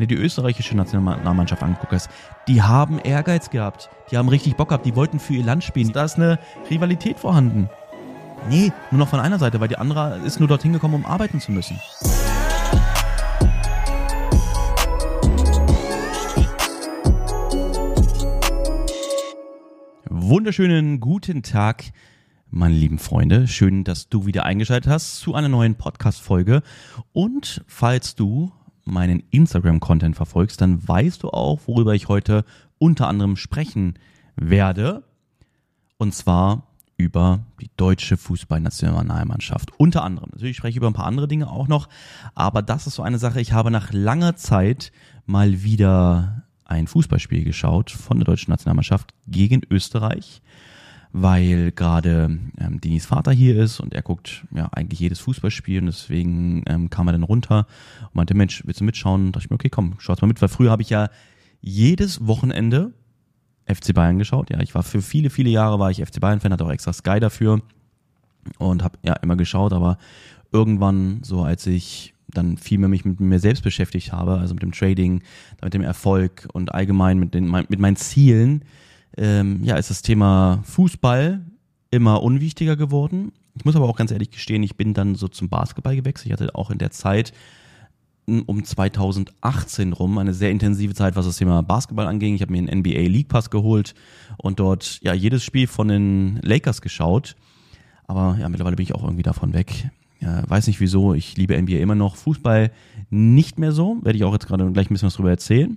wenn du die österreichische Nationalmannschaft anguckst, die haben Ehrgeiz gehabt. Die haben richtig Bock gehabt. Die wollten für ihr Land spielen. Da ist eine Rivalität vorhanden. Nee, nur noch von einer Seite, weil die andere ist nur dorthin gekommen, um arbeiten zu müssen. Wunderschönen guten Tag, meine lieben Freunde. Schön, dass du wieder eingeschaltet hast zu einer neuen Podcast-Folge. Und falls du meinen Instagram-Content verfolgst, dann weißt du auch, worüber ich heute unter anderem sprechen werde. Und zwar über die deutsche Fußballnationalmannschaft. Unter anderem. Natürlich spreche ich über ein paar andere Dinge auch noch. Aber das ist so eine Sache. Ich habe nach langer Zeit mal wieder ein Fußballspiel geschaut von der deutschen Nationalmannschaft gegen Österreich weil gerade ähm, Denis Vater hier ist und er guckt ja eigentlich jedes Fußballspiel und deswegen ähm, kam er dann runter und meinte, Mensch, willst du mitschauen? Und dachte ich mir, okay, komm, schau's mal mit, weil früher habe ich ja jedes Wochenende FC Bayern geschaut. Ja, ich war für viele, viele Jahre war ich FC Bayern-Fan, hatte auch extra Sky dafür und habe ja immer geschaut, aber irgendwann, so als ich dann viel mehr mich mit mir selbst beschäftigt habe, also mit dem Trading, mit dem Erfolg und allgemein mit, den, mit meinen Zielen, ähm, ja, ist das Thema Fußball immer unwichtiger geworden. Ich muss aber auch ganz ehrlich gestehen, ich bin dann so zum Basketball gewechselt. Ich hatte auch in der Zeit um 2018 rum eine sehr intensive Zeit, was das Thema Basketball anging. Ich habe mir einen NBA League Pass geholt und dort ja jedes Spiel von den Lakers geschaut. Aber ja, mittlerweile bin ich auch irgendwie davon weg. Ja, weiß nicht wieso, ich liebe NBA immer noch. Fußball nicht mehr so, werde ich auch jetzt gerade gleich ein bisschen was drüber erzählen.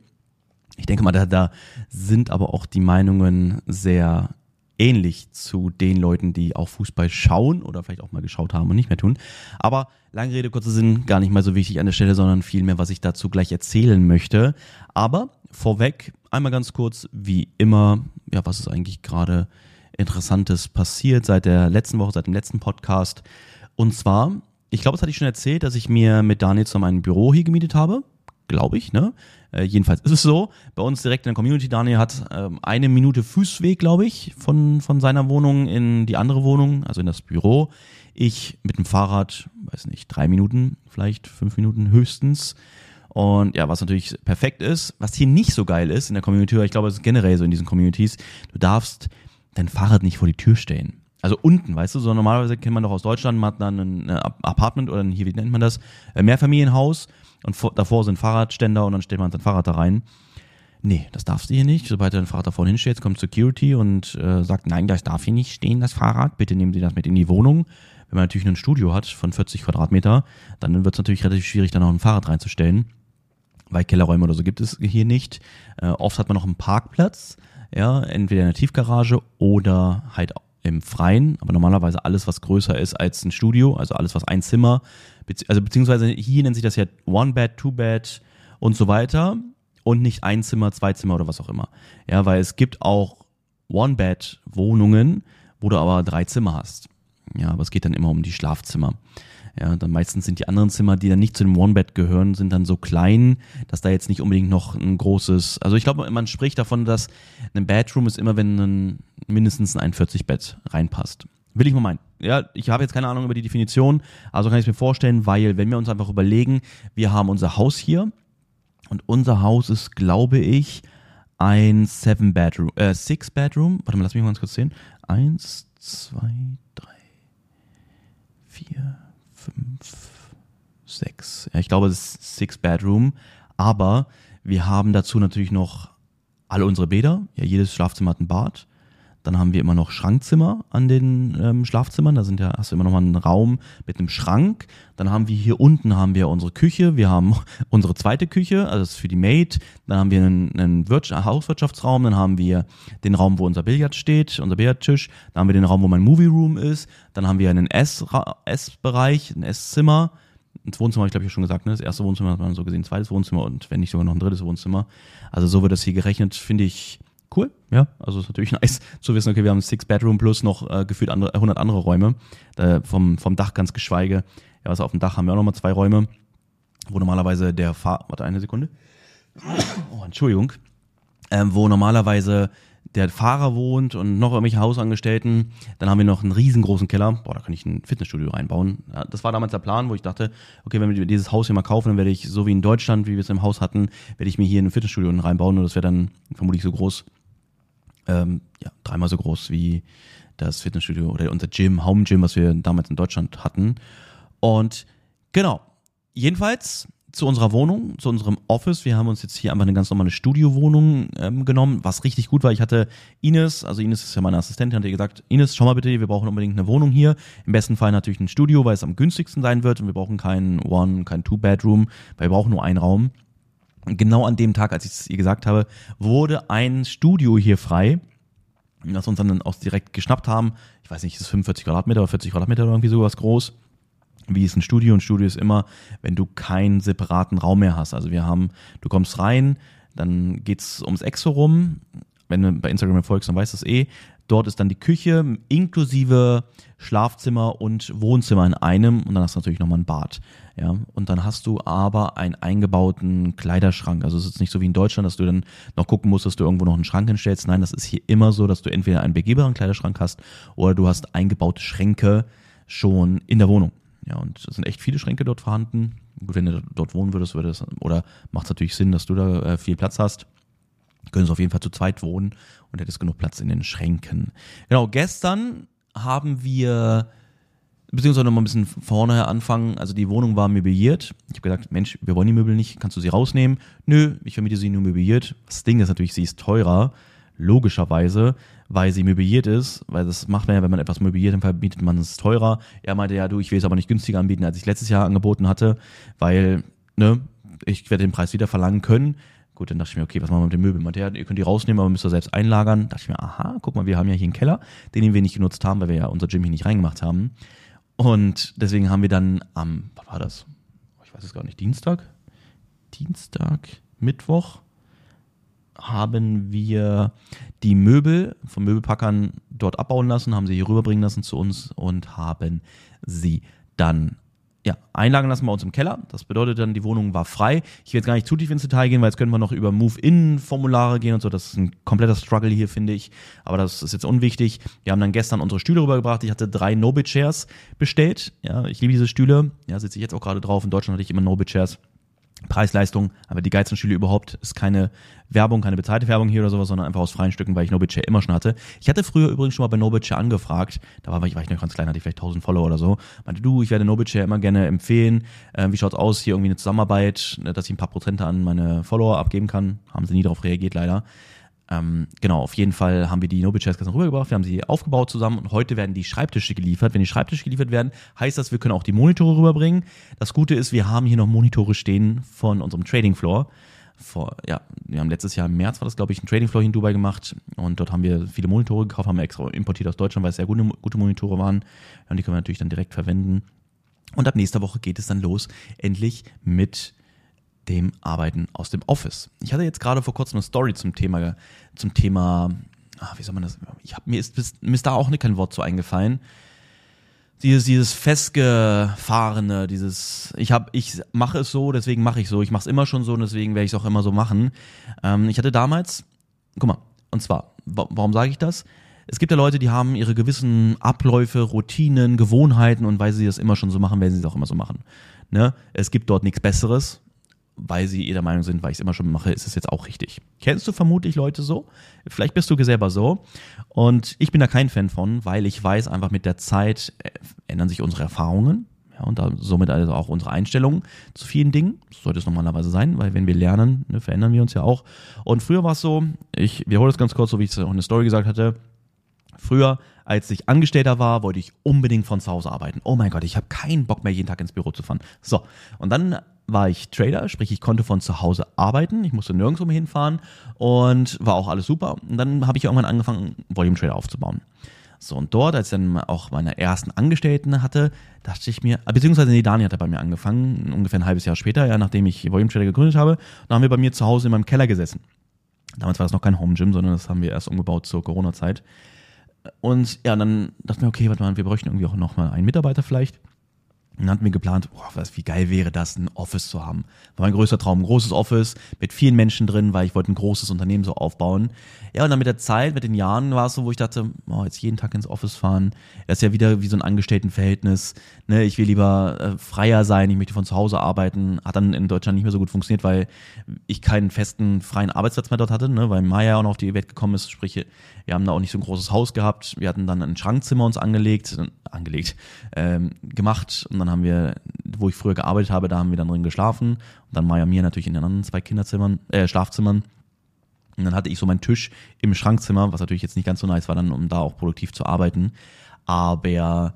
Ich denke mal, da, da sind aber auch die Meinungen sehr ähnlich zu den Leuten, die auch Fußball schauen oder vielleicht auch mal geschaut haben und nicht mehr tun. Aber lange Rede, kurzer Sinn, gar nicht mal so wichtig an der Stelle, sondern vielmehr, was ich dazu gleich erzählen möchte. Aber vorweg einmal ganz kurz, wie immer, ja, was ist eigentlich gerade Interessantes passiert seit der letzten Woche, seit dem letzten Podcast. Und zwar, ich glaube, das hatte ich schon erzählt, dass ich mir mit Daniel zusammen ein Büro hier gemietet habe glaube ich. Ne? Äh, jedenfalls ist es so. Bei uns direkt in der Community, Daniel hat ähm, eine Minute Fußweg, glaube ich, von, von seiner Wohnung in die andere Wohnung, also in das Büro. Ich mit dem Fahrrad, weiß nicht, drei Minuten, vielleicht fünf Minuten höchstens. Und ja, was natürlich perfekt ist, was hier nicht so geil ist in der Community, ich glaube, es ist generell so in diesen Communities, du darfst dein Fahrrad nicht vor die Tür stellen. Also unten, weißt du, so normalerweise kennt man doch aus Deutschland, man hat dann ein Apartment oder ein, hier, wie nennt man das, äh, Mehrfamilienhaus und vor, davor sind Fahrradständer und dann stellt man sein Fahrrad da rein. Nee, das darfst du hier nicht. Sobald dein Fahrrad da vorne hinstellt, kommt Security und äh, sagt, nein, das darf hier nicht stehen, das Fahrrad. Bitte nehmen Sie das mit in die Wohnung. Wenn man natürlich ein Studio hat von 40 Quadratmeter, dann wird es natürlich relativ schwierig, da noch ein Fahrrad reinzustellen, weil Kellerräume oder so gibt es hier nicht. Äh, oft hat man noch einen Parkplatz, ja, entweder in der Tiefgarage oder halt im Freien, aber normalerweise alles, was größer ist als ein Studio, also alles, was ein Zimmer, also beziehungsweise hier nennt sich das ja One Bed, Two Bed und so weiter und nicht ein Zimmer, zwei Zimmer oder was auch immer. Ja, weil es gibt auch One Bed Wohnungen, wo du aber drei Zimmer hast. Ja, aber es geht dann immer um die Schlafzimmer. Ja, dann meistens sind die anderen Zimmer, die dann nicht zu dem One-Bed gehören, sind dann so klein, dass da jetzt nicht unbedingt noch ein großes, also ich glaube, man spricht davon, dass ein Bedroom ist immer, wenn ein, mindestens ein 41-Bett reinpasst. Will ich mal meinen. Ja, ich habe jetzt keine Ahnung über die Definition, also kann ich es mir vorstellen, weil wenn wir uns einfach überlegen, wir haben unser Haus hier und unser Haus ist, glaube ich, ein Seven Bedroom, äh, Six Bedroom. Warte mal, lass mich mal ganz kurz sehen. Eins, zwei, drei, vier, fünf, sechs. Ja, ich glaube, es ist Six Bedroom. Aber wir haben dazu natürlich noch alle unsere Bäder. Ja, jedes Schlafzimmer hat ein Bad. Dann haben wir immer noch Schrankzimmer an den ähm, Schlafzimmern. Da sind ja, hast du immer noch mal einen Raum mit einem Schrank. Dann haben wir hier unten haben wir unsere Küche. Wir haben unsere zweite Küche, also das ist für die Maid. Dann haben wir einen, einen Hauswirtschaftsraum. Dann haben wir den Raum, wo unser Billard steht, unser Billardtisch. Dann haben wir den Raum, wo mein Movie Room ist. Dann haben wir einen Essbereich, ein Esszimmer. Das Wohnzimmer habe ich glaube ich schon gesagt, ne? Das erste Wohnzimmer hat man so gesehen, zweites Wohnzimmer und wenn nicht sogar noch ein drittes Wohnzimmer. Also so wird das hier gerechnet, finde ich cool. Ja, also ist natürlich nice zu wissen, okay, wir haben Six Bedroom plus noch äh, gefühlt andere, 100 andere Räume. Äh, vom, vom Dach ganz geschweige. Ja, also auf dem Dach haben wir auch nochmal zwei Räume, wo normalerweise der Fahr... Warte, eine Sekunde. Oh, Entschuldigung. Ähm, wo normalerweise der Fahrer wohnt und noch irgendwelche Hausangestellten. Dann haben wir noch einen riesengroßen Keller. Boah, da kann ich ein Fitnessstudio reinbauen. Ja, das war damals der Plan, wo ich dachte, okay, wenn wir dieses Haus hier mal kaufen, dann werde ich, so wie in Deutschland, wie wir es im Haus hatten, werde ich mir hier ein Fitnessstudio reinbauen und das wäre dann vermutlich so groß, ähm, ja, dreimal so groß wie das Fitnessstudio oder unser Gym, Home Gym, was wir damals in Deutschland hatten. Und genau, jedenfalls zu unserer Wohnung, zu unserem Office. Wir haben uns jetzt hier einfach eine ganz normale Studiowohnung ähm, genommen, was richtig gut war. Ich hatte Ines, also Ines ist ja meine Assistentin, hat ihr gesagt, Ines, schau mal bitte, wir brauchen unbedingt eine Wohnung hier. Im besten Fall natürlich ein Studio, weil es am günstigsten sein wird und wir brauchen kein One, kein Two-Bedroom, weil wir brauchen nur einen Raum. Genau an dem Tag, als ich es ihr gesagt habe, wurde ein Studio hier frei, das uns dann auch direkt geschnappt haben. Ich weiß nicht, ist es 45 Quadratmeter oder 40 Quadratmeter oder irgendwie sowas groß wie ist ein Studio? Ein Studio ist immer, wenn du keinen separaten Raum mehr hast. Also wir haben, du kommst rein, dann geht's ums Exo rum. Wenn du bei Instagram folgst, dann weißt du es eh. Dort ist dann die Küche inklusive Schlafzimmer und Wohnzimmer in einem und dann hast du natürlich nochmal ein Bad. Ja, und dann hast du aber einen eingebauten Kleiderschrank. Also es ist nicht so wie in Deutschland, dass du dann noch gucken musst, dass du irgendwo noch einen Schrank hinstellst. Nein, das ist hier immer so, dass du entweder einen begehbaren Kleiderschrank hast oder du hast eingebaute Schränke schon in der Wohnung. Ja, und es sind echt viele Schränke dort vorhanden. Gut, wenn du dort wohnen würdest, würde es, oder macht es natürlich Sinn, dass du da äh, viel Platz hast. Können auf jeden Fall zu zweit wohnen und hättest genug Platz in den Schränken. Genau, gestern haben wir, beziehungsweise noch mal ein bisschen vorne anfangen, also die Wohnung war möbliert. Ich habe gesagt, Mensch, wir wollen die Möbel nicht, kannst du sie rausnehmen? Nö, ich vermiete sie nur möbliert. Das Ding ist natürlich, sie ist teurer, logischerweise weil sie möbliert ist, weil das macht man ja, wenn man etwas möbliert, dann verbietet man es teurer. Er meinte ja, du, ich will es aber nicht günstiger anbieten, als ich letztes Jahr angeboten hatte, weil, ne, ich werde den Preis wieder verlangen können. Gut, dann dachte ich mir, okay, was machen wir mit den Möbeln? Meinte, ja, ihr könnt die rausnehmen, aber müsst ihr selbst einlagern. Da dachte ich mir, aha, guck mal, wir haben ja hier einen Keller, den wir nicht genutzt haben, weil wir ja unser Gym hier nicht reingemacht haben. Und deswegen haben wir dann am, was war das? Ich weiß es gar nicht, Dienstag? Dienstag, Mittwoch haben wir die Möbel von Möbelpackern dort abbauen lassen, haben sie hier rüberbringen lassen zu uns und haben sie dann ja, einlagen lassen bei uns im Keller. Das bedeutet dann, die Wohnung war frei. Ich will jetzt gar nicht zu tief ins Detail gehen, weil jetzt können wir noch über Move-In-Formulare gehen und so. Das ist ein kompletter Struggle hier, finde ich. Aber das ist jetzt unwichtig. Wir haben dann gestern unsere Stühle rübergebracht. Ich hatte drei Nobit-Chairs bestellt. Ja, ich liebe diese Stühle. Ja, sitze ich jetzt auch gerade drauf. In Deutschland hatte ich immer Nobit-Chairs. Preis-Leistung, aber die geilsten Stühle überhaupt ist keine Werbung, keine bezahlte Werbung hier oder sowas, sondern einfach aus freien Stücken, weil ich Nobitshare immer schon hatte. Ich hatte früher übrigens schon mal bei Nobitshare angefragt, da war ich, war ich noch ganz klein, hatte ich vielleicht 1000 Follower oder so. Meinte, du, ich werde Nobitshare immer gerne empfehlen. Äh, wie schaut's aus, hier irgendwie eine Zusammenarbeit, dass ich ein paar Prozente an meine Follower abgeben kann? Haben sie nie darauf reagiert, leider. Ähm, genau, auf jeden Fall haben wir die gestern rübergebracht, wir haben sie aufgebaut zusammen und heute werden die Schreibtische geliefert. Wenn die Schreibtische geliefert werden, heißt das, wir können auch die Monitore rüberbringen. Das Gute ist, wir haben hier noch Monitore stehen von unserem Trading Floor. Vor, ja, wir haben letztes Jahr im März war das, glaube ich, ein Trading Floor hier in Dubai gemacht und dort haben wir viele Monitore gekauft, haben wir extra importiert aus Deutschland, weil es sehr gute, gute Monitore waren und die können wir natürlich dann direkt verwenden. Und ab nächster Woche geht es dann los, endlich mit dem Arbeiten aus dem Office. Ich hatte jetzt gerade vor kurzem eine Story zum Thema, zum Thema, ach, wie soll man das, ich hab, mir ist, mir ist da auch nicht kein Wort zu eingefallen. Dieses, dieses festgefahrene, dieses, ich habe, ich mache es so, deswegen mache ich so. Ich mache es immer schon so und deswegen werde ich es auch immer so machen. Ähm, ich hatte damals, guck mal, und zwar, warum sage ich das? Es gibt ja Leute, die haben ihre gewissen Abläufe, Routinen, Gewohnheiten und weil sie das immer schon so machen, werden sie es auch immer so machen. Ne? Es gibt dort nichts Besseres weil sie der Meinung sind, weil ich es immer schon mache, ist es jetzt auch richtig. Kennst du vermutlich Leute so? Vielleicht bist du selber so. Und ich bin da kein Fan von, weil ich weiß, einfach mit der Zeit äh, ändern sich unsere Erfahrungen. Ja, und somit also auch unsere Einstellungen zu vielen Dingen. So sollte es normalerweise sein, weil wenn wir lernen, ne, verändern wir uns ja auch. Und früher war es so, ich wiederhole das ganz kurz, so wie ich es auch in der Story gesagt hatte. Früher, als ich Angestellter war, wollte ich unbedingt von zu Hause arbeiten. Oh mein Gott, ich habe keinen Bock mehr, jeden Tag ins Büro zu fahren. So, und dann war ich Trader, sprich ich konnte von zu Hause arbeiten, ich musste nirgendwo mehr hinfahren und war auch alles super. Und dann habe ich irgendwann angefangen, Volume Trader aufzubauen. So, und dort, als ich dann auch meine ersten Angestellten hatte, dachte ich mir, beziehungsweise nee, Dani hatte bei mir angefangen, ungefähr ein halbes Jahr später, ja, nachdem ich Volume Trader gegründet habe, dann haben wir bei mir zu Hause in meinem Keller gesessen. Damals war das noch kein Home Gym, sondern das haben wir erst umgebaut zur Corona-Zeit. Und ja, dann dachten wir, okay, warte mal, wir bräuchten irgendwie auch noch mal einen Mitarbeiter vielleicht. Und dann hatten wir geplant, boah, was, wie geil wäre das, ein Office zu haben. War mein größter Traum, ein großes Office mit vielen Menschen drin, weil ich wollte ein großes Unternehmen so aufbauen. Ja, und dann mit der Zeit, mit den Jahren war es so, wo ich dachte, oh, jetzt jeden Tag ins Office fahren, das ist ja wieder wie so ein Angestelltenverhältnis. Ne, ich will lieber äh, freier sein, ich möchte von zu Hause arbeiten. Hat dann in Deutschland nicht mehr so gut funktioniert, weil ich keinen festen, freien Arbeitsplatz mehr dort hatte, ne, weil Maya auch noch auf die Welt gekommen ist. Sprich, wir haben da auch nicht so ein großes Haus gehabt. Wir hatten dann ein Schrankzimmer uns angelegt, angelegt, ähm, gemacht und dann haben wir, wo ich früher gearbeitet habe, da haben wir dann drin geschlafen und dann Maya mir natürlich in den anderen zwei Kinderzimmern, äh, Schlafzimmern. Und dann hatte ich so meinen Tisch im Schrankzimmer, was natürlich jetzt nicht ganz so nice war, dann, um da auch produktiv zu arbeiten. Aber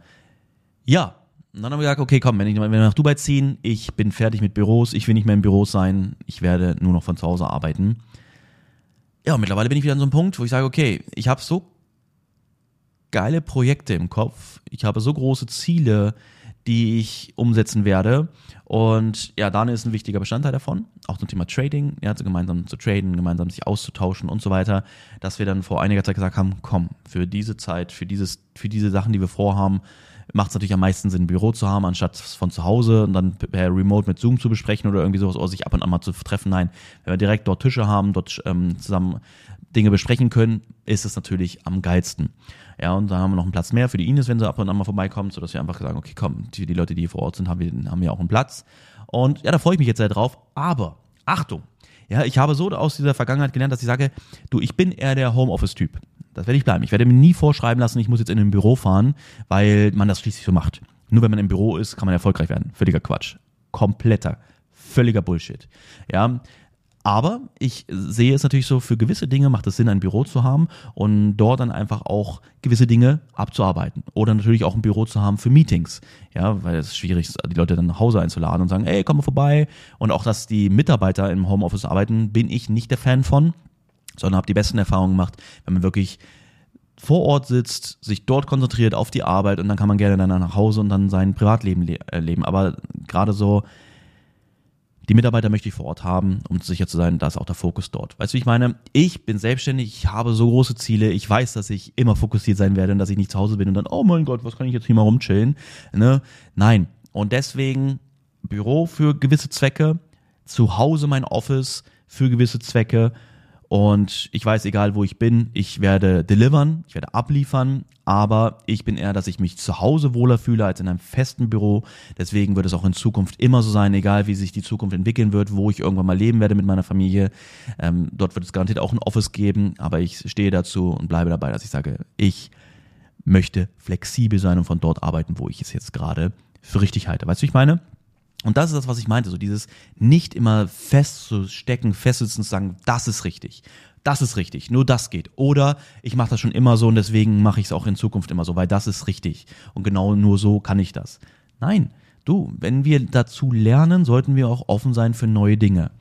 ja, und dann haben wir gesagt, okay, komm, wenn, ich, wenn wir nach Dubai ziehen, ich bin fertig mit Büros, ich will nicht mehr im Büro sein, ich werde nur noch von zu Hause arbeiten. Ja, und mittlerweile bin ich wieder an so einem Punkt, wo ich sage, okay, ich habe so geile Projekte im Kopf, ich habe so große Ziele, die ich umsetzen werde. Und ja, Daniel ist ein wichtiger Bestandteil davon, auch zum Thema Trading, ja, also gemeinsam zu traden, gemeinsam sich auszutauschen und so weiter, dass wir dann vor einiger Zeit gesagt haben, komm, für diese Zeit, für dieses, für diese Sachen, die wir vorhaben, macht es natürlich am meisten Sinn, ein Büro zu haben, anstatt von zu Hause und dann per Remote mit Zoom zu besprechen oder irgendwie sowas oder sich ab und an mal zu treffen. Nein, wenn wir direkt dort Tische haben, dort ähm, zusammen Dinge besprechen können, ist es natürlich am geilsten. Ja, und dann haben wir noch einen Platz mehr für die Ines, wenn sie ab und an mal vorbeikommt, sodass wir einfach sagen, okay, komm, die, die Leute, die hier vor Ort sind, haben wir, haben wir auch einen Platz. Und ja, da freue ich mich jetzt sehr drauf. Aber, Achtung, ja, ich habe so aus dieser Vergangenheit gelernt, dass ich sage, du, ich bin eher der Homeoffice-Typ. Das werde ich bleiben. Ich werde mir nie vorschreiben lassen, ich muss jetzt in ein Büro fahren, weil man das schließlich so macht. Nur wenn man im Büro ist, kann man erfolgreich werden. Völliger Quatsch. Kompletter, völliger Bullshit. Ja, aber ich sehe es natürlich so, für gewisse Dinge macht es Sinn, ein Büro zu haben und dort dann einfach auch gewisse Dinge abzuarbeiten. Oder natürlich auch ein Büro zu haben für Meetings. Ja, weil es schwierig ist, die Leute dann nach Hause einzuladen und sagen, ey, komm mal vorbei. Und auch, dass die Mitarbeiter im Homeoffice arbeiten, bin ich nicht der Fan von, sondern habe die besten Erfahrungen gemacht, wenn man wirklich vor Ort sitzt, sich dort konzentriert auf die Arbeit und dann kann man gerne dann nach Hause und dann sein Privatleben le äh, leben. Aber gerade so die Mitarbeiter möchte ich vor Ort haben, um sicher zu sein, da ist auch der Fokus dort. Weißt du, wie ich meine? Ich bin selbstständig, ich habe so große Ziele, ich weiß, dass ich immer fokussiert sein werde und dass ich nicht zu Hause bin und dann, oh mein Gott, was kann ich jetzt hier mal rumchillen? Ne? Nein. Und deswegen Büro für gewisse Zwecke, zu Hause mein Office für gewisse Zwecke und ich weiß, egal wo ich bin, ich werde delivern, ich werde abliefern, aber ich bin eher, dass ich mich zu Hause wohler fühle als in einem festen Büro. Deswegen wird es auch in Zukunft immer so sein, egal wie sich die Zukunft entwickeln wird, wo ich irgendwann mal leben werde mit meiner Familie. Ähm, dort wird es garantiert auch ein Office geben, aber ich stehe dazu und bleibe dabei, dass ich sage, ich möchte flexibel sein und von dort arbeiten, wo ich es jetzt gerade für richtig halte. Weißt du, ich meine? Und das ist das, was ich meinte, so dieses nicht immer festzustecken, festsitzen zu sagen, das ist richtig, das ist richtig, nur das geht. Oder ich mache das schon immer so und deswegen mache ich es auch in Zukunft immer so, weil das ist richtig. Und genau nur so kann ich das. Nein, du, wenn wir dazu lernen, sollten wir auch offen sein für neue Dinge.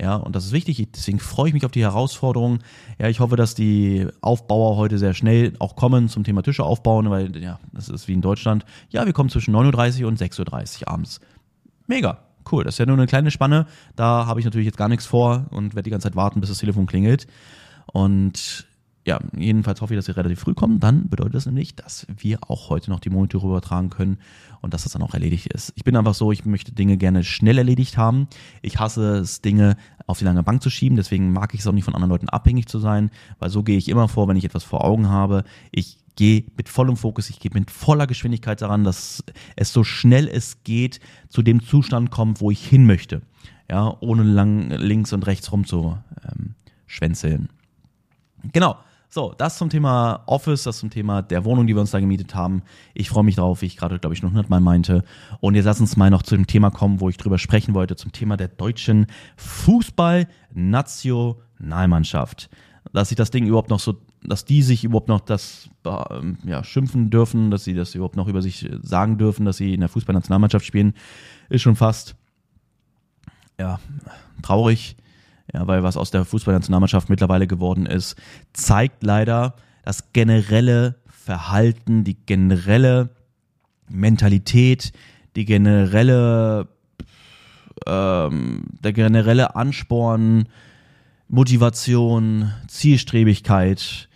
Ja, und das ist wichtig. Deswegen freue ich mich auf die Herausforderungen. Ja, ich hoffe, dass die Aufbauer heute sehr schnell auch kommen zum Thema Tische aufbauen, weil ja, das ist wie in Deutschland. Ja, wir kommen zwischen 9.30 Uhr und 6.30 Uhr abends. Mega. Cool. Das ist ja nur eine kleine Spanne. Da habe ich natürlich jetzt gar nichts vor und werde die ganze Zeit warten, bis das Telefon klingelt. Und ja, jedenfalls hoffe ich, dass sie relativ früh kommen. Dann bedeutet das nämlich, dass wir auch heute noch die Monitore übertragen können und dass das dann auch erledigt ist. Ich bin einfach so, ich möchte Dinge gerne schnell erledigt haben. Ich hasse es, Dinge auf die lange Bank zu schieben. Deswegen mag ich es auch nicht von anderen Leuten abhängig zu sein, weil so gehe ich immer vor, wenn ich etwas vor Augen habe. Ich gehe mit vollem Fokus, ich gehe mit voller Geschwindigkeit daran, dass es so schnell es geht zu dem Zustand kommt, wo ich hin möchte. Ja, ohne lang links und rechts rum zu ähm, schwänzeln. Genau. So, das zum Thema Office, das zum Thema der Wohnung, die wir uns da gemietet haben. Ich freue mich drauf, wie ich gerade, glaube ich, noch hundertmal meinte. Und jetzt lass uns mal noch zu dem Thema kommen, wo ich drüber sprechen wollte, zum Thema der deutschen Fußball-Nationalmannschaft. Dass sich das Ding überhaupt noch so dass die sich überhaupt noch das ähm, ja, schimpfen dürfen, dass sie das überhaupt noch über sich sagen dürfen, dass sie in der Fußballnationalmannschaft spielen, ist schon fast ja, traurig. Ja, weil was aus der Fußballnationalmannschaft mittlerweile geworden ist, zeigt leider das generelle Verhalten, die generelle Mentalität, die generelle, ähm, der generelle Ansporn, Motivation, Zielstrebigkeit,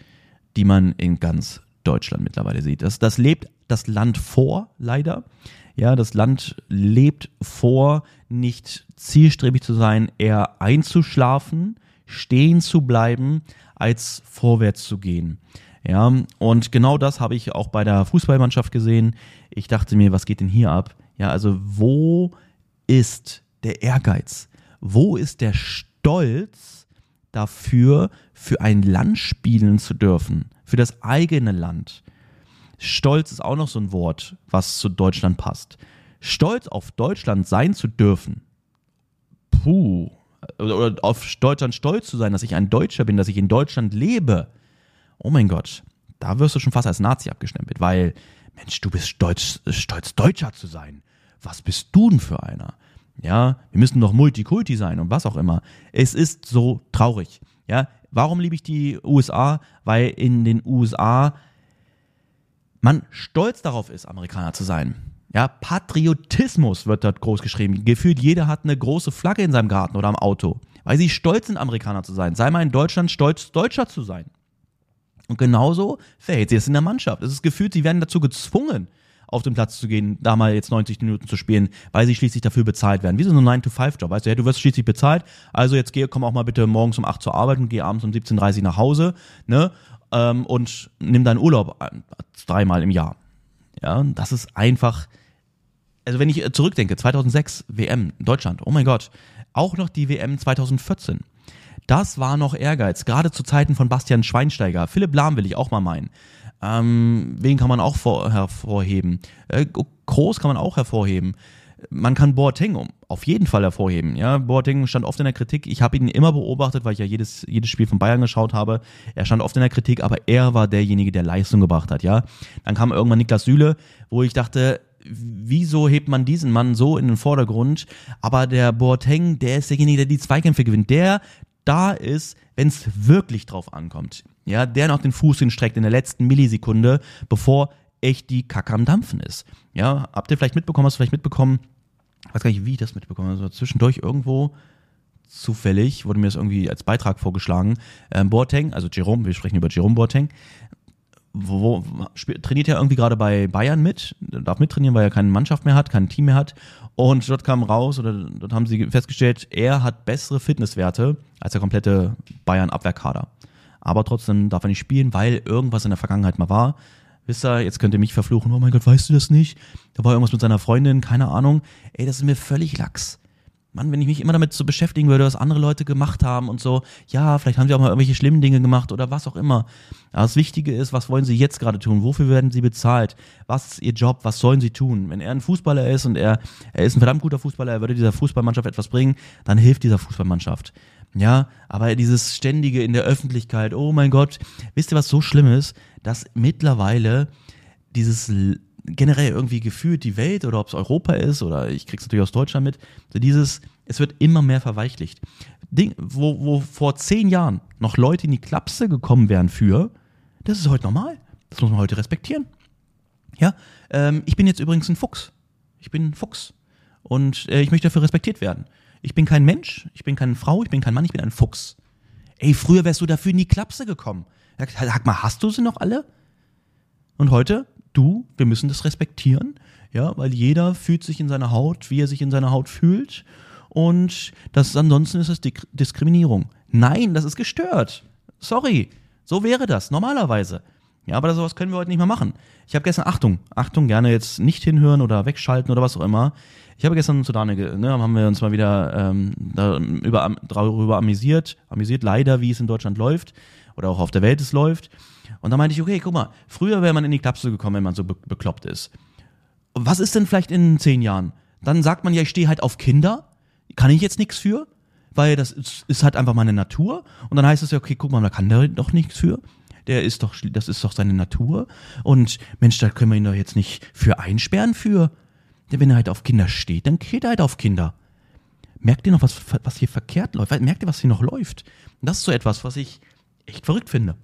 die man in ganz Deutschland mittlerweile sieht. Das, das lebt das Land vor, leider. Ja, das Land lebt vor, nicht zielstrebig zu sein, eher einzuschlafen, stehen zu bleiben, als vorwärts zu gehen. Ja, und genau das habe ich auch bei der Fußballmannschaft gesehen. Ich dachte mir, was geht denn hier ab? Ja, also wo ist der Ehrgeiz? Wo ist der Stolz dafür, für ein Land spielen zu dürfen? Für das eigene Land? Stolz ist auch noch so ein Wort, was zu Deutschland passt. Stolz auf Deutschland sein zu dürfen. Puh. Oder auf Deutschland stolz zu sein, dass ich ein Deutscher bin, dass ich in Deutschland lebe. Oh mein Gott, da wirst du schon fast als Nazi abgestempelt, weil, Mensch, du bist stolz, stolz Deutscher zu sein. Was bist du denn für einer? Ja, wir müssen doch Multikulti sein und was auch immer. Es ist so traurig. Ja, warum liebe ich die USA? Weil in den USA man stolz darauf ist, Amerikaner zu sein. Ja, Patriotismus wird dort groß geschrieben. Gefühlt jeder hat eine große Flagge in seinem Garten oder am Auto, weil sie stolz sind, Amerikaner zu sein. Sei mal in Deutschland stolz, Deutscher zu sein. Und genauso verhält sich es in der Mannschaft. Es ist gefühlt, sie werden dazu gezwungen, auf den Platz zu gehen, da mal jetzt 90 Minuten zu spielen, weil sie schließlich dafür bezahlt werden. Wie so ein 9-to-5-Job, weißt du, ja, du wirst schließlich bezahlt, also jetzt geh, komm auch mal bitte morgens um 8 zur Arbeit und geh abends um 17.30 Uhr nach Hause, ne? ähm, und nimm deinen Urlaub dreimal im Jahr. Ja, das ist einfach, also wenn ich äh, zurückdenke, 2006 WM Deutschland, oh mein Gott, auch noch die WM 2014. Das war noch Ehrgeiz, gerade zu Zeiten von Bastian Schweinsteiger. Philipp Lahm will ich auch mal meinen. Ähm, wen kann man auch vor, hervorheben? Äh, Groß kann man auch hervorheben man kann Boateng auf jeden Fall hervorheben. Ja, Boateng stand oft in der Kritik. Ich habe ihn immer beobachtet, weil ich ja jedes, jedes Spiel von Bayern geschaut habe. Er stand oft in der Kritik, aber er war derjenige, der Leistung gebracht hat. Ja, dann kam irgendwann Niklas Süle, wo ich dachte, wieso hebt man diesen Mann so in den Vordergrund? Aber der Boateng, der ist derjenige, der die Zweikämpfe gewinnt. Der da ist, wenn es wirklich drauf ankommt. Ja, der noch den Fuß hinstreckt in der letzten Millisekunde, bevor echt die Kacke am Dampfen ist. Ja, habt ihr vielleicht mitbekommen, hast du vielleicht mitbekommen, weiß gar nicht, wie ich das mitbekommen habe, also zwischendurch irgendwo zufällig wurde mir das irgendwie als Beitrag vorgeschlagen. Ähm, Boateng, also Jerome, wir sprechen über Jerome Boateng, wo, wo, trainiert er irgendwie gerade bei Bayern mit, darf mittrainieren, weil er keine Mannschaft mehr hat, kein Team mehr hat. Und dort kam raus, oder dort haben sie festgestellt, er hat bessere Fitnesswerte als der komplette Bayern-Abwehrkader. Aber trotzdem darf er nicht spielen, weil irgendwas in der Vergangenheit mal war wisst ihr, jetzt könnt ihr mich verfluchen, oh mein Gott, weißt du das nicht? Da war irgendwas mit seiner Freundin, keine Ahnung. Ey, das ist mir völlig lax. Mann, wenn ich mich immer damit so beschäftigen würde, was andere Leute gemacht haben und so, ja, vielleicht haben sie auch mal irgendwelche schlimmen Dinge gemacht oder was auch immer. Aber das Wichtige ist, was wollen sie jetzt gerade tun? Wofür werden sie bezahlt? Was ist ihr Job? Was sollen sie tun? Wenn er ein Fußballer ist und er, er ist ein verdammt guter Fußballer, er würde dieser Fußballmannschaft etwas bringen, dann hilft dieser Fußballmannschaft. Ja, aber dieses ständige in der Öffentlichkeit, oh mein Gott, wisst ihr, was so schlimm ist? Dass mittlerweile dieses generell irgendwie gefühlt die Welt oder ob es Europa ist oder ich krieg's natürlich aus Deutschland mit, so dieses, es wird immer mehr verweichlicht. Ding, wo, wo vor zehn Jahren noch Leute in die Klapse gekommen wären für, das ist heute normal. Das muss man heute respektieren. Ja, ähm, ich bin jetzt übrigens ein Fuchs. Ich bin ein Fuchs. Und äh, ich möchte dafür respektiert werden. Ich bin kein Mensch, ich bin keine Frau, ich bin kein Mann, ich bin ein Fuchs. Ey, früher wärst du dafür in die Klapse gekommen. Sag mal, hast du sie noch alle? Und heute, du, wir müssen das respektieren, ja, weil jeder fühlt sich in seiner Haut, wie er sich in seiner Haut fühlt. Und das ansonsten ist es Diskriminierung. Nein, das ist gestört. Sorry. So wäre das normalerweise. Ja, aber sowas können wir heute nicht mehr machen. Ich habe gestern, Achtung, Achtung, gerne jetzt nicht hinhören oder wegschalten oder was auch immer. Ich habe gestern zu Daniel, ne, haben wir uns mal wieder ähm, darüber, darüber amüsiert, amüsiert leider, wie es in Deutschland läuft oder auch auf der Welt es läuft. Und da meinte ich, okay, guck mal, früher wäre man in die Klapse gekommen, wenn man so be bekloppt ist. Was ist denn vielleicht in zehn Jahren? Dann sagt man ja, ich stehe halt auf Kinder, kann ich jetzt nichts für, weil das ist, ist halt einfach meine Natur. Und dann heißt es ja, okay, guck mal, da kann der doch nichts für der ist doch, das ist doch seine Natur. Und Mensch, da können wir ihn doch jetzt nicht für einsperren für. Denn wenn er halt auf Kinder steht, dann geht er halt auf Kinder. Merkt ihr noch, was, was hier verkehrt läuft? Merkt ihr, was hier noch läuft? Das ist so etwas, was ich echt verrückt finde.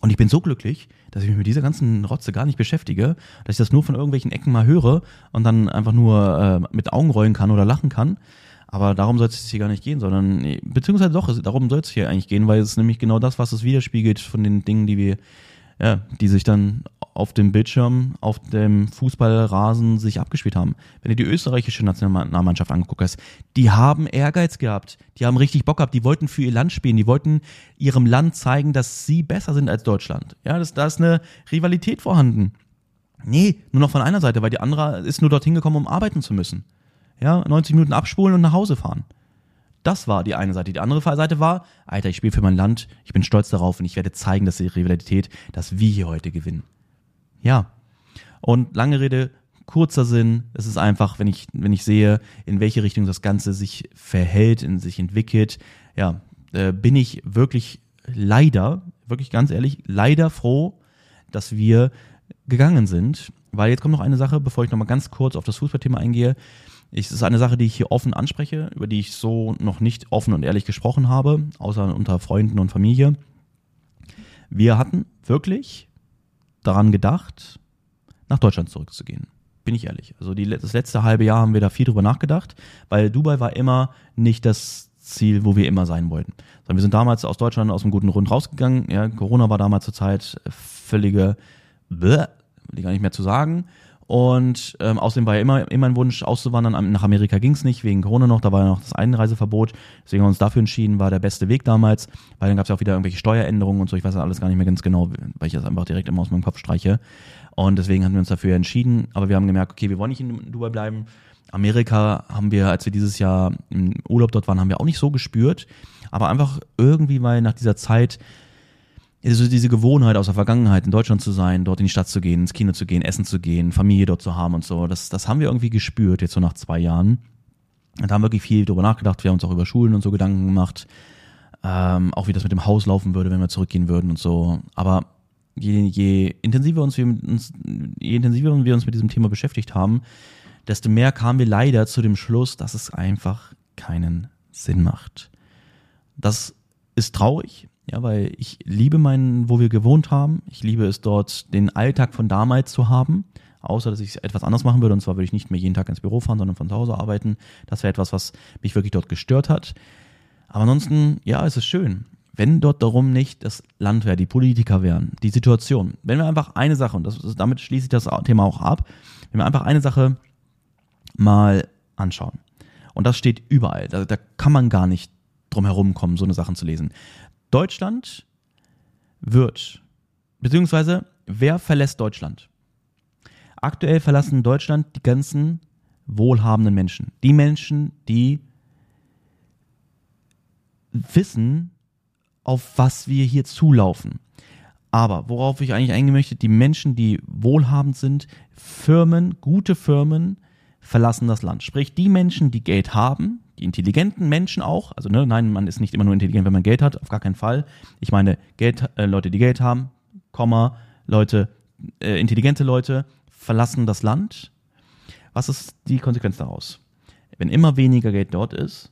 Und ich bin so glücklich, dass ich mich mit dieser ganzen Rotze gar nicht beschäftige, dass ich das nur von irgendwelchen Ecken mal höre und dann einfach nur äh, mit Augen rollen kann oder lachen kann. Aber darum soll es hier gar nicht gehen, sondern, beziehungsweise doch, darum soll es hier eigentlich gehen, weil es nämlich genau das, was es widerspiegelt von den Dingen, die wir ja, die sich dann auf dem Bildschirm, auf dem Fußballrasen sich abgespielt haben. Wenn du die österreichische Nationalmannschaft angeguckt hast, die haben Ehrgeiz gehabt, die haben richtig Bock gehabt, die wollten für ihr Land spielen, die wollten ihrem Land zeigen, dass sie besser sind als Deutschland. Ja, das, da ist eine Rivalität vorhanden. Nee, nur noch von einer Seite, weil die andere ist nur dorthin gekommen, um arbeiten zu müssen. Ja, 90 Minuten abspulen und nach Hause fahren. Das war die eine Seite. Die andere Seite war, Alter, ich spiele für mein Land, ich bin stolz darauf und ich werde zeigen, dass die Rivalität, dass wir hier heute gewinnen. Ja. Und lange Rede, kurzer Sinn, es ist einfach, wenn ich, wenn ich sehe, in welche Richtung das Ganze sich verhält, in sich entwickelt, ja, äh, bin ich wirklich leider, wirklich ganz ehrlich, leider froh, dass wir gegangen sind. Weil jetzt kommt noch eine Sache, bevor ich nochmal ganz kurz auf das Fußballthema eingehe. Es ist eine Sache, die ich hier offen anspreche, über die ich so noch nicht offen und ehrlich gesprochen habe, außer unter Freunden und Familie. Wir hatten wirklich daran gedacht, nach Deutschland zurückzugehen. Bin ich ehrlich. Also die, das letzte halbe Jahr haben wir da viel drüber nachgedacht, weil Dubai war immer nicht das Ziel, wo wir immer sein wollten. Sondern wir sind damals aus Deutschland aus einem guten Grund rausgegangen. Ja, Corona war damals zur Zeit völlige, Bäh, will ich gar nicht mehr zu sagen. Und ähm, außerdem war ja immer, immer ein Wunsch auszuwandern. Nach Amerika ging es nicht, wegen Corona noch, da war ja noch das Einreiseverbot. Deswegen haben wir uns dafür entschieden, war der beste Weg damals, weil dann gab es ja auch wieder irgendwelche Steueränderungen und so. Ich weiß ja alles gar nicht mehr ganz genau, weil ich das einfach direkt immer aus meinem Kopf streiche. Und deswegen haben wir uns dafür entschieden. Aber wir haben gemerkt, okay, wir wollen nicht in Dubai bleiben. Amerika haben wir, als wir dieses Jahr im Urlaub dort waren, haben wir auch nicht so gespürt. Aber einfach irgendwie, weil nach dieser Zeit also diese Gewohnheit aus der Vergangenheit, in Deutschland zu sein, dort in die Stadt zu gehen, ins Kino zu gehen, essen zu gehen, Familie dort zu haben und so, das, das haben wir irgendwie gespürt, jetzt so nach zwei Jahren. Und da haben wir wirklich viel drüber nachgedacht, wir haben uns auch über Schulen und so Gedanken gemacht, ähm, auch wie das mit dem Haus laufen würde, wenn wir zurückgehen würden und so. Aber je, je intensiver uns wir uns, je intensiver wir uns mit diesem Thema beschäftigt haben, desto mehr kamen wir leider zu dem Schluss, dass es einfach keinen Sinn macht. Das ist traurig, ja, weil ich liebe meinen, wo wir gewohnt haben. Ich liebe es dort, den Alltag von damals zu haben. Außer, dass ich etwas anders machen würde. Und zwar würde ich nicht mehr jeden Tag ins Büro fahren, sondern von zu Hause arbeiten. Das wäre etwas, was mich wirklich dort gestört hat. Aber ansonsten, ja, es ist schön. Wenn dort darum nicht das Land wäre, die Politiker wären, die Situation. Wenn wir einfach eine Sache, und das, damit schließe ich das Thema auch ab, wenn wir einfach eine Sache mal anschauen. Und das steht überall. Da, da kann man gar nicht drum herum kommen, so eine Sachen zu lesen. Deutschland wird, beziehungsweise wer verlässt Deutschland? Aktuell verlassen Deutschland die ganzen wohlhabenden Menschen. Die Menschen, die wissen, auf was wir hier zulaufen. Aber worauf ich eigentlich eingehen möchte, die Menschen, die wohlhabend sind, Firmen, gute Firmen, verlassen das Land. Sprich, die Menschen, die Geld haben, die intelligenten Menschen auch, also ne, nein, man ist nicht immer nur intelligent, wenn man Geld hat, auf gar keinen Fall. Ich meine, Geld, äh, Leute, die Geld haben, Komma, Leute, äh, intelligente Leute verlassen das Land. Was ist die Konsequenz daraus? Wenn immer weniger Geld dort ist,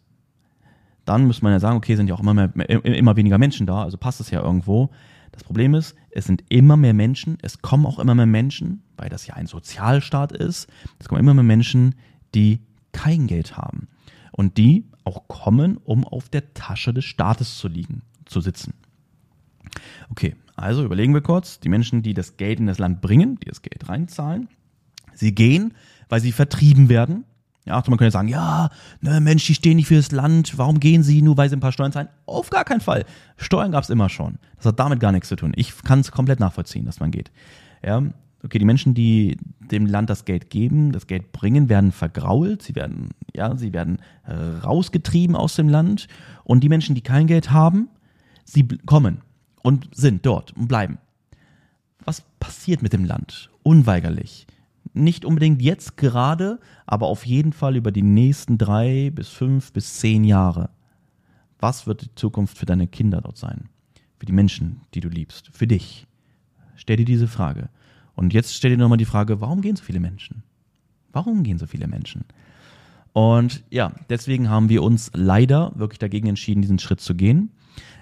dann müsste man ja sagen, okay, sind ja auch immer, mehr, immer weniger Menschen da, also passt es ja irgendwo. Das Problem ist, es sind immer mehr Menschen, es kommen auch immer mehr Menschen, weil das ja ein Sozialstaat ist, es kommen immer mehr Menschen, die kein Geld haben und die auch kommen, um auf der Tasche des Staates zu liegen, zu sitzen. Okay, also überlegen wir kurz, die Menschen, die das Geld in das Land bringen, die das Geld reinzahlen, sie gehen, weil sie vertrieben werden. Ja, man könnte sagen, ja, ne, Mensch, die stehen nicht für das Land, warum gehen sie nur, weil sie ein paar Steuern zahlen? Auf gar keinen Fall. Steuern gab es immer schon. Das hat damit gar nichts zu tun. Ich kann es komplett nachvollziehen, dass man geht. Ja, okay, die Menschen, die dem Land das Geld geben, das Geld bringen, werden vergrault, sie werden, ja, sie werden äh, rausgetrieben aus dem Land und die Menschen, die kein Geld haben, sie kommen und sind dort und bleiben. Was passiert mit dem Land? Unweigerlich. Nicht unbedingt jetzt gerade, aber auf jeden Fall über die nächsten drei bis fünf bis zehn Jahre. Was wird die Zukunft für deine Kinder dort sein? Für die Menschen, die du liebst? Für dich? Stell dir diese Frage. Und jetzt stell dir nochmal die Frage, warum gehen so viele Menschen? Warum gehen so viele Menschen? Und ja, deswegen haben wir uns leider wirklich dagegen entschieden, diesen Schritt zu gehen.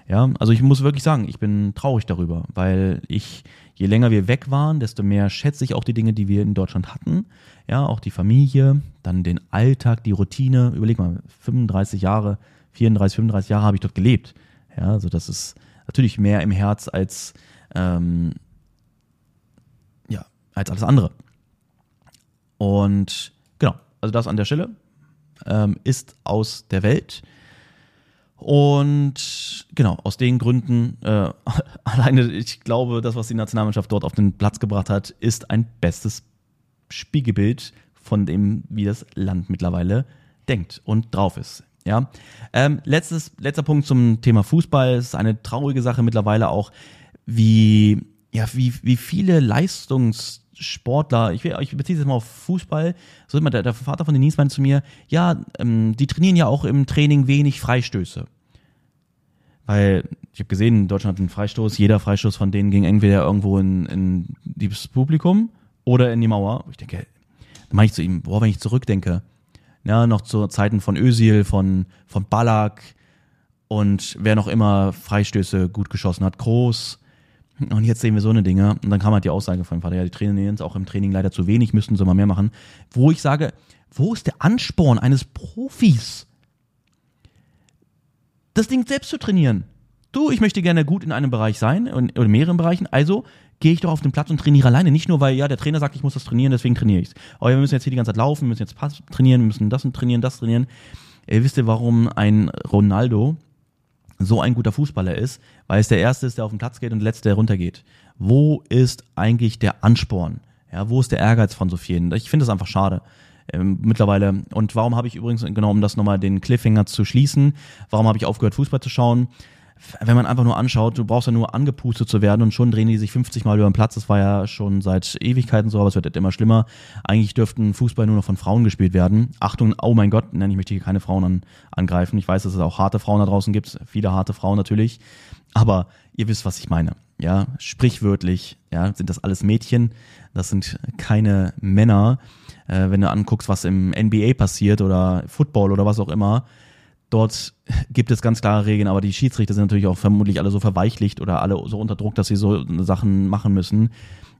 Ja, also ich muss wirklich sagen, ich bin traurig darüber, weil ich, je länger wir weg waren, desto mehr schätze ich auch die Dinge, die wir in Deutschland hatten. Ja, auch die Familie, dann den Alltag, die Routine. Überleg mal, 35 Jahre, 34, 35 Jahre habe ich dort gelebt. Ja, also das ist natürlich mehr im Herz als ähm, als alles andere. Und genau, also das an der Stelle ähm, ist aus der Welt. Und genau, aus den Gründen, äh, alleine, ich glaube, das, was die Nationalmannschaft dort auf den Platz gebracht hat, ist ein bestes Spiegelbild von dem, wie das Land mittlerweile denkt und drauf ist. Ja, ähm, letztes, letzter Punkt zum Thema Fußball. Es ist eine traurige Sache mittlerweile auch, wie, ja, wie, wie viele Leistungssportler, ich, ich beziehe es jetzt mal auf Fußball, so immer der, der Vater von Denise meinte zu mir, ja, ähm, die trainieren ja auch im Training wenig Freistöße. Weil ich habe gesehen, in Deutschland hat einen Freistoß, jeder Freistoß von denen ging entweder irgendwo in, in das Publikum oder in die Mauer. Ich denke, dann mache ich zu ihm, boah, wenn ich zurückdenke, ja, noch zu Zeiten von Özil, von, von Ballack und wer noch immer Freistöße gut geschossen hat, Groß. Und jetzt sehen wir so eine Dinge. Und dann kam halt die Aussage von Vater, ja, die trainieren jetzt auch im Training leider zu wenig, müssten sie mal mehr machen. Wo ich sage, wo ist der Ansporn eines Profis? Das Ding selbst zu trainieren. Du, ich möchte gerne gut in einem Bereich sein, oder in mehreren Bereichen, also gehe ich doch auf den Platz und trainiere alleine. Nicht nur, weil ja der Trainer sagt, ich muss das trainieren, deswegen trainiere ich es. Aber wir müssen jetzt hier die ganze Zeit laufen, wir müssen jetzt Pass trainieren, wir müssen das trainieren, das trainieren. Ihr wisst ihr, warum ein Ronaldo so ein guter Fußballer ist? Weil es der Erste ist, der auf den Platz geht und der Letzte, der runtergeht. Wo ist eigentlich der Ansporn? Ja, wo ist der Ehrgeiz von so vielen? Ich finde das einfach schade ähm, mittlerweile. Und warum habe ich übrigens, genau um das nochmal den Cliffhanger zu schließen, warum habe ich aufgehört, Fußball zu schauen? Wenn man einfach nur anschaut, du brauchst ja nur angepustet zu werden und schon drehen die sich 50 Mal über den Platz. Das war ja schon seit Ewigkeiten so, aber es wird jetzt immer schlimmer. Eigentlich dürften Fußball nur noch von Frauen gespielt werden. Achtung, oh mein Gott, nein, ich möchte hier keine Frauen an, angreifen. Ich weiß, dass es auch harte Frauen da draußen gibt, viele harte Frauen natürlich. Aber ihr wisst, was ich meine. Ja, sprichwörtlich, ja, sind das alles Mädchen. Das sind keine Männer. Äh, wenn du anguckst, was im NBA passiert oder Football oder was auch immer, Dort gibt es ganz klare Regeln, aber die Schiedsrichter sind natürlich auch vermutlich alle so verweichlicht oder alle so unter Druck, dass sie so Sachen machen müssen.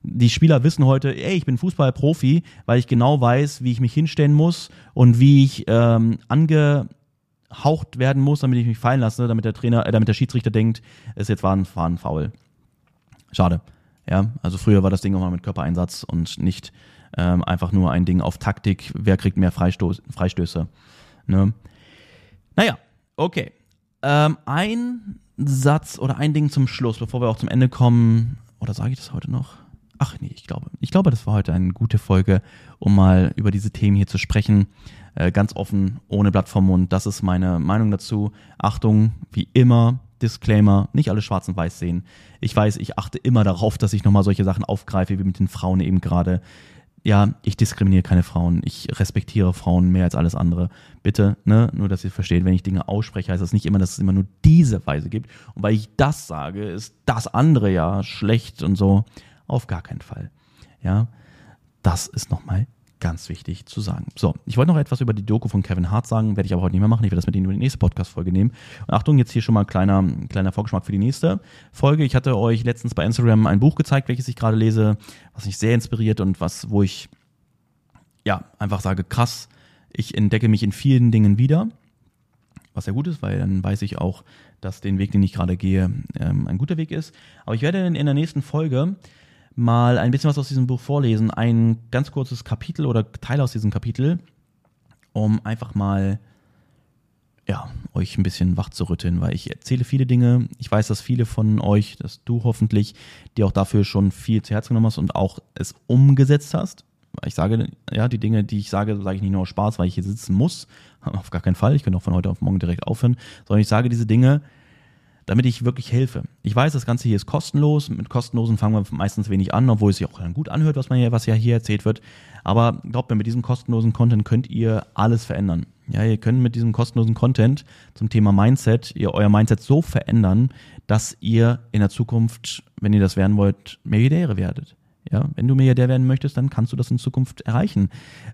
Die Spieler wissen heute, ey, ich bin Fußballprofi, weil ich genau weiß, wie ich mich hinstellen muss und wie ich ähm, angehaucht werden muss, damit ich mich fallen lasse, damit der Trainer, äh, damit der Schiedsrichter denkt, es jetzt war ein, war ein Foul. Schade. Ja, also früher war das Ding auch mal mit Körpereinsatz und nicht ähm, einfach nur ein Ding auf Taktik, wer kriegt mehr Freistoß, Freistöße. Ne? Naja, okay. Ähm, ein Satz oder ein Ding zum Schluss, bevor wir auch zum Ende kommen. Oder sage ich das heute noch? Ach nee, ich glaube. Ich glaube, das war heute eine gute Folge, um mal über diese Themen hier zu sprechen. Äh, ganz offen, ohne Blatt vom Mund. Das ist meine Meinung dazu. Achtung, wie immer, Disclaimer, nicht alle schwarz und weiß sehen. Ich weiß, ich achte immer darauf, dass ich nochmal solche Sachen aufgreife, wie mit den Frauen eben gerade ja, ich diskriminiere keine Frauen, ich respektiere Frauen mehr als alles andere. Bitte, ne, nur dass ihr versteht, wenn ich Dinge ausspreche, heißt das nicht immer, dass es immer nur diese Weise gibt. Und weil ich das sage, ist das andere ja schlecht und so. Auf gar keinen Fall. Ja, das ist nochmal Ganz wichtig zu sagen. So, ich wollte noch etwas über die Doku von Kevin Hart sagen, werde ich aber heute nicht mehr machen. Ich werde das mit Ihnen über die nächste Podcast-Folge nehmen. Und Achtung, jetzt hier schon mal ein kleiner, kleiner Vorgeschmack für die nächste Folge. Ich hatte euch letztens bei Instagram ein Buch gezeigt, welches ich gerade lese, was mich sehr inspiriert und was, wo ich, ja, einfach sage, krass, ich entdecke mich in vielen Dingen wieder. Was sehr gut ist, weil dann weiß ich auch, dass den Weg, den ich gerade gehe, ähm, ein guter Weg ist. Aber ich werde in der nächsten Folge mal ein bisschen was aus diesem Buch vorlesen. Ein ganz kurzes Kapitel oder Teil aus diesem Kapitel, um einfach mal ja, euch ein bisschen wach zu rütteln, weil ich erzähle viele Dinge. Ich weiß, dass viele von euch, dass du hoffentlich, die auch dafür schon viel zu Herzen genommen hast und auch es umgesetzt hast. Ich sage, ja, die Dinge, die ich sage, sage ich nicht nur aus Spaß, weil ich hier sitzen muss. Auf gar keinen Fall. Ich könnte auch von heute auf morgen direkt aufhören. Sondern ich sage diese Dinge, damit ich wirklich helfe. Ich weiß, das Ganze hier ist kostenlos. Mit kostenlosen fangen wir meistens wenig an, obwohl es sich auch gut anhört, was man hier, was ja hier erzählt wird. Aber glaubt mir, mit diesem kostenlosen Content könnt ihr alles verändern. Ja, ihr könnt mit diesem kostenlosen Content zum Thema Mindset, ihr euer Mindset so verändern, dass ihr in der Zukunft, wenn ihr das werden wollt, Milliardäre werdet. Ja, wenn du Milliardär werden möchtest, dann kannst du das in Zukunft erreichen.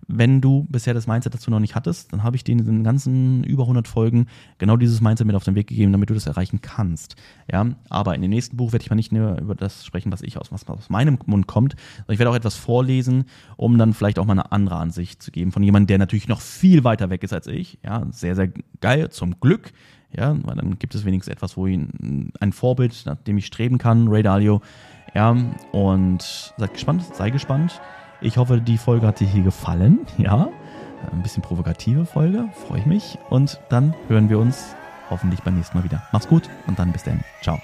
Wenn du bisher das Mindset dazu noch nicht hattest, dann habe ich dir in den ganzen über 100 Folgen genau dieses Mindset mit auf den Weg gegeben, damit du das erreichen kannst. Ja, aber in dem nächsten Buch werde ich mal nicht nur über das sprechen, was ich aus, was aus meinem Mund kommt, sondern ich werde auch etwas vorlesen, um dann vielleicht auch mal eine andere Ansicht zu geben von jemandem, der natürlich noch viel weiter weg ist als ich. Ja, sehr, sehr geil, zum Glück. Ja, weil dann gibt es wenigstens etwas, wo ich ein Vorbild, nach dem ich streben kann, Ray Dalio. Ja, und seid gespannt, sei gespannt. Ich hoffe, die Folge hat dir hier gefallen. Ja, ein bisschen provokative Folge, freue ich mich. Und dann hören wir uns hoffentlich beim nächsten Mal wieder. Mach's gut und dann bis dann. Ciao.